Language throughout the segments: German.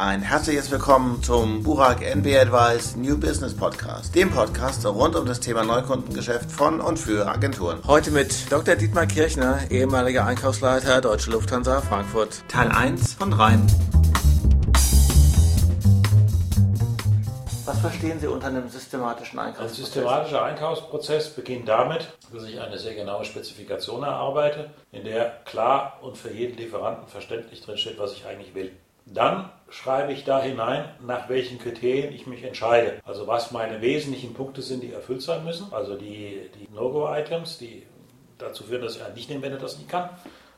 Ein herzliches Willkommen zum Burak NB Advice New Business Podcast, dem Podcast rund um das Thema Neukundengeschäft von und für Agenturen. Heute mit Dr. Dietmar Kirchner, ehemaliger Einkaufsleiter Deutsche Lufthansa Frankfurt. Teil 1 von 3. Was verstehen Sie unter einem systematischen Einkaufsprozess? Ein systematischer Einkaufsprozess beginnt damit, dass ich eine sehr genaue Spezifikation erarbeite, in der klar und für jeden Lieferanten verständlich drinsteht, was ich eigentlich will. Dann schreibe ich da hinein, nach welchen Kriterien ich mich entscheide. Also was meine wesentlichen Punkte sind, die erfüllt sein müssen. Also die, die No-Go-Items, die dazu führen, dass ich einen nicht nehme, wenn er das nicht kann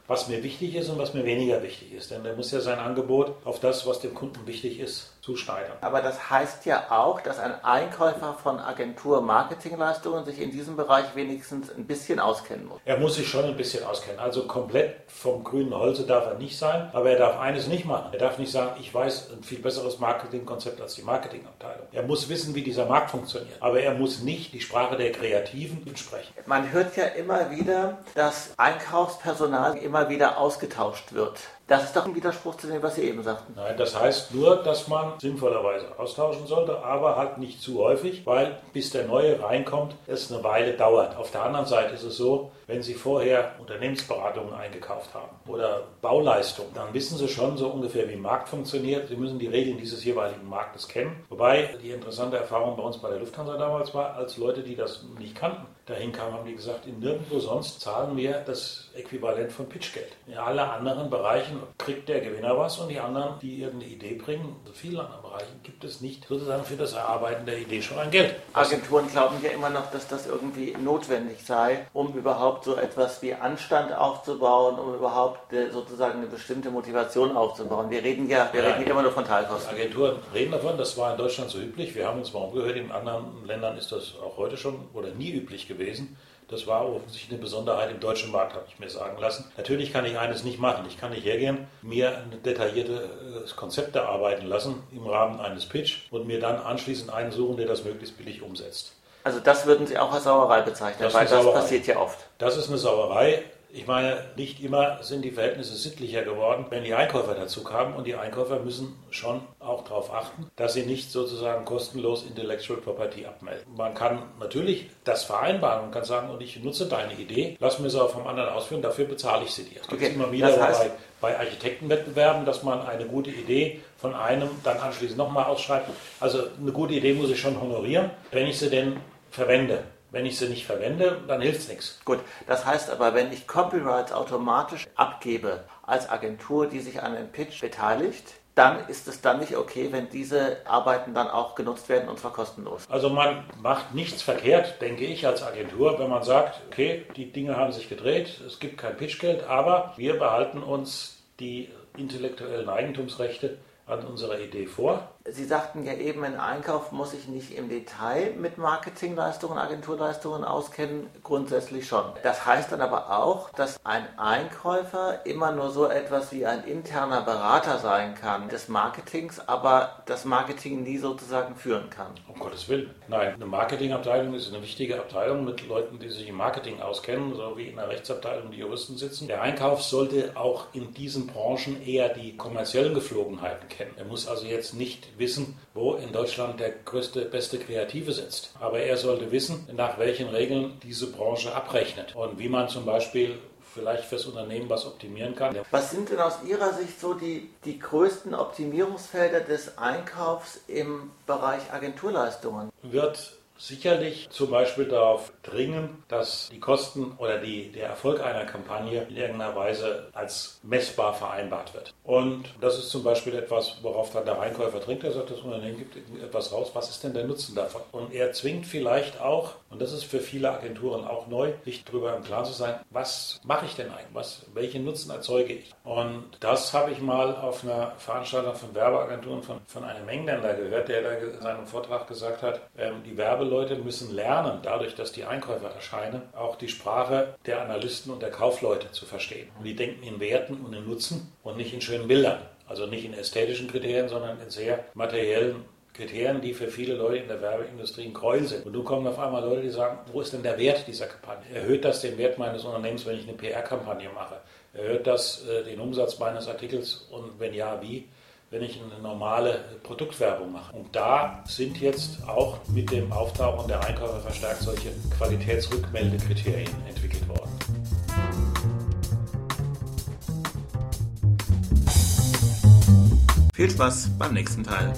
was mir wichtig ist und was mir weniger wichtig ist. Denn er muss ja sein Angebot auf das, was dem Kunden wichtig ist, zuschneidern. Aber das heißt ja auch, dass ein Einkäufer von Agentur-Marketingleistungen sich in diesem Bereich wenigstens ein bisschen auskennen muss. Er muss sich schon ein bisschen auskennen. Also komplett vom grünen Holze darf er nicht sein, aber er darf eines nicht machen. Er darf nicht sagen, ich weiß ein viel besseres Marketingkonzept als die Marketingabteilung. Er muss wissen, wie dieser Markt funktioniert. Aber er muss nicht die Sprache der Kreativen sprechen. Man hört ja immer wieder, dass Einkaufspersonal immer wieder ausgetauscht wird. Das ist doch ein Widerspruch zu dem, was Sie eben sagten. Nein, das heißt nur, dass man sinnvollerweise austauschen sollte, aber halt nicht zu häufig, weil bis der neue reinkommt, es eine Weile dauert. Auf der anderen Seite ist es so, wenn Sie vorher Unternehmensberatungen eingekauft haben oder Bauleistungen, dann wissen Sie schon so ungefähr, wie Markt funktioniert. Sie müssen die Regeln dieses jeweiligen Marktes kennen. Wobei die interessante Erfahrung bei uns bei der Lufthansa damals war, als Leute, die das nicht kannten, dahin kamen, haben die gesagt, in nirgendwo sonst zahlen wir das Äquivalent von Pitchgeld. In allen anderen Bereichen kriegt der Gewinner was und die anderen, die irgendeine Idee bringen, in vielen anderen Bereichen gibt es nicht sozusagen für das Erarbeiten der Idee schon ein Geld. Agenturen glauben ja immer noch, dass das irgendwie notwendig sei, um überhaupt so etwas wie Anstand aufzubauen, um überhaupt äh, sozusagen eine bestimmte Motivation aufzubauen. Wir reden ja, wir ja, reden immer nur von Teilkosten. Agenturen reden davon, das war in Deutschland so üblich. Wir haben uns mal umgehört, in anderen Ländern ist das auch heute schon oder nie üblich gewesen. Das war offensichtlich eine Besonderheit im deutschen Markt, habe ich mir sagen lassen. Natürlich kann ich eines nicht machen. Ich kann nicht hergehen, mir ein detailliertes Konzept erarbeiten lassen im Rahmen eines Pitch und mir dann anschließend einen suchen, der das möglichst billig umsetzt. Also das würden Sie auch als Sauerei bezeichnen, das weil das Sauerei. passiert ja oft. Das ist eine Sauerei. Ich meine, nicht immer sind die Verhältnisse sittlicher geworden, wenn die Einkäufer dazu kamen. Und die Einkäufer müssen schon auch darauf achten, dass sie nicht sozusagen kostenlos Intellectual Property abmelden. Man kann natürlich das vereinbaren. Man kann sagen, und ich nutze deine Idee, lass mir sie auch vom anderen ausführen, dafür bezahle ich sie dir. Das gibt es immer wieder das heißt, bei, bei Architektenwettbewerben, dass man eine gute Idee von einem dann anschließend nochmal ausschreibt. Also eine gute Idee muss ich schon honorieren, wenn ich sie denn verwende. Wenn ich sie nicht verwende, dann hilft es nichts. Gut, das heißt aber, wenn ich Copyrights automatisch abgebe als Agentur, die sich an einem Pitch beteiligt, dann ist es dann nicht okay, wenn diese Arbeiten dann auch genutzt werden und zwar kostenlos. Also man macht nichts verkehrt, denke ich, als Agentur, wenn man sagt, okay, die Dinge haben sich gedreht, es gibt kein Pitchgeld, aber wir behalten uns die intellektuellen Eigentumsrechte an unserer Idee vor Sie sagten ja eben, ein Einkauf muss sich nicht im Detail mit Marketingleistungen, Agenturleistungen auskennen, grundsätzlich schon. Das heißt dann aber auch, dass ein Einkäufer immer nur so etwas wie ein interner Berater sein kann des Marketings, aber das Marketing nie sozusagen führen kann. Um Gottes Willen. Nein, eine Marketingabteilung ist eine wichtige Abteilung mit Leuten, die sich im Marketing auskennen, so wie in einer Rechtsabteilung die Juristen sitzen. Der Einkauf sollte auch in diesen Branchen eher die kommerziellen Geflogenheiten kennen. Er muss also jetzt nicht wissen, wo in Deutschland der größte, beste Kreative sitzt. Aber er sollte wissen, nach welchen Regeln diese Branche abrechnet und wie man zum Beispiel vielleicht fürs Unternehmen was optimieren kann. Was sind denn aus Ihrer Sicht so die, die größten Optimierungsfelder des Einkaufs im Bereich Agenturleistungen? Wird sicherlich zum Beispiel darauf dringen, dass die Kosten oder die, der Erfolg einer Kampagne in irgendeiner Weise als messbar vereinbart wird. Und das ist zum Beispiel etwas, worauf dann der Einkäufer trinkt. Er sagt, das Unternehmen gibt etwas raus. Was ist denn der Nutzen davon? Und er zwingt vielleicht auch, und das ist für viele Agenturen auch neu, sich darüber im Klaren zu sein, was mache ich denn eigentlich? Was, welchen Nutzen erzeuge ich? Und das habe ich mal auf einer Veranstaltung von Werbeagenturen von, von einem Engländer gehört, der da in seinem Vortrag gesagt hat, ähm, die Werbe Leute müssen lernen, dadurch, dass die Einkäufer erscheinen, auch die Sprache der Analysten und der Kaufleute zu verstehen. Und die denken in Werten und in Nutzen und nicht in schönen Bildern. Also nicht in ästhetischen Kriterien, sondern in sehr materiellen Kriterien, die für viele Leute in der Werbeindustrie ein Gräuel sind. Und nun kommen auf einmal Leute, die sagen, wo ist denn der Wert dieser Kampagne? Erhöht das den Wert meines Unternehmens, wenn ich eine PR-Kampagne mache? Erhöht das äh, den Umsatz meines Artikels und wenn ja, wie? Wenn ich eine normale Produktwerbung mache. Und da sind jetzt auch mit dem Auftauchen der Einkäufer verstärkt solche Qualitätsrückmeldekriterien entwickelt worden. Viel Spaß beim nächsten Teil.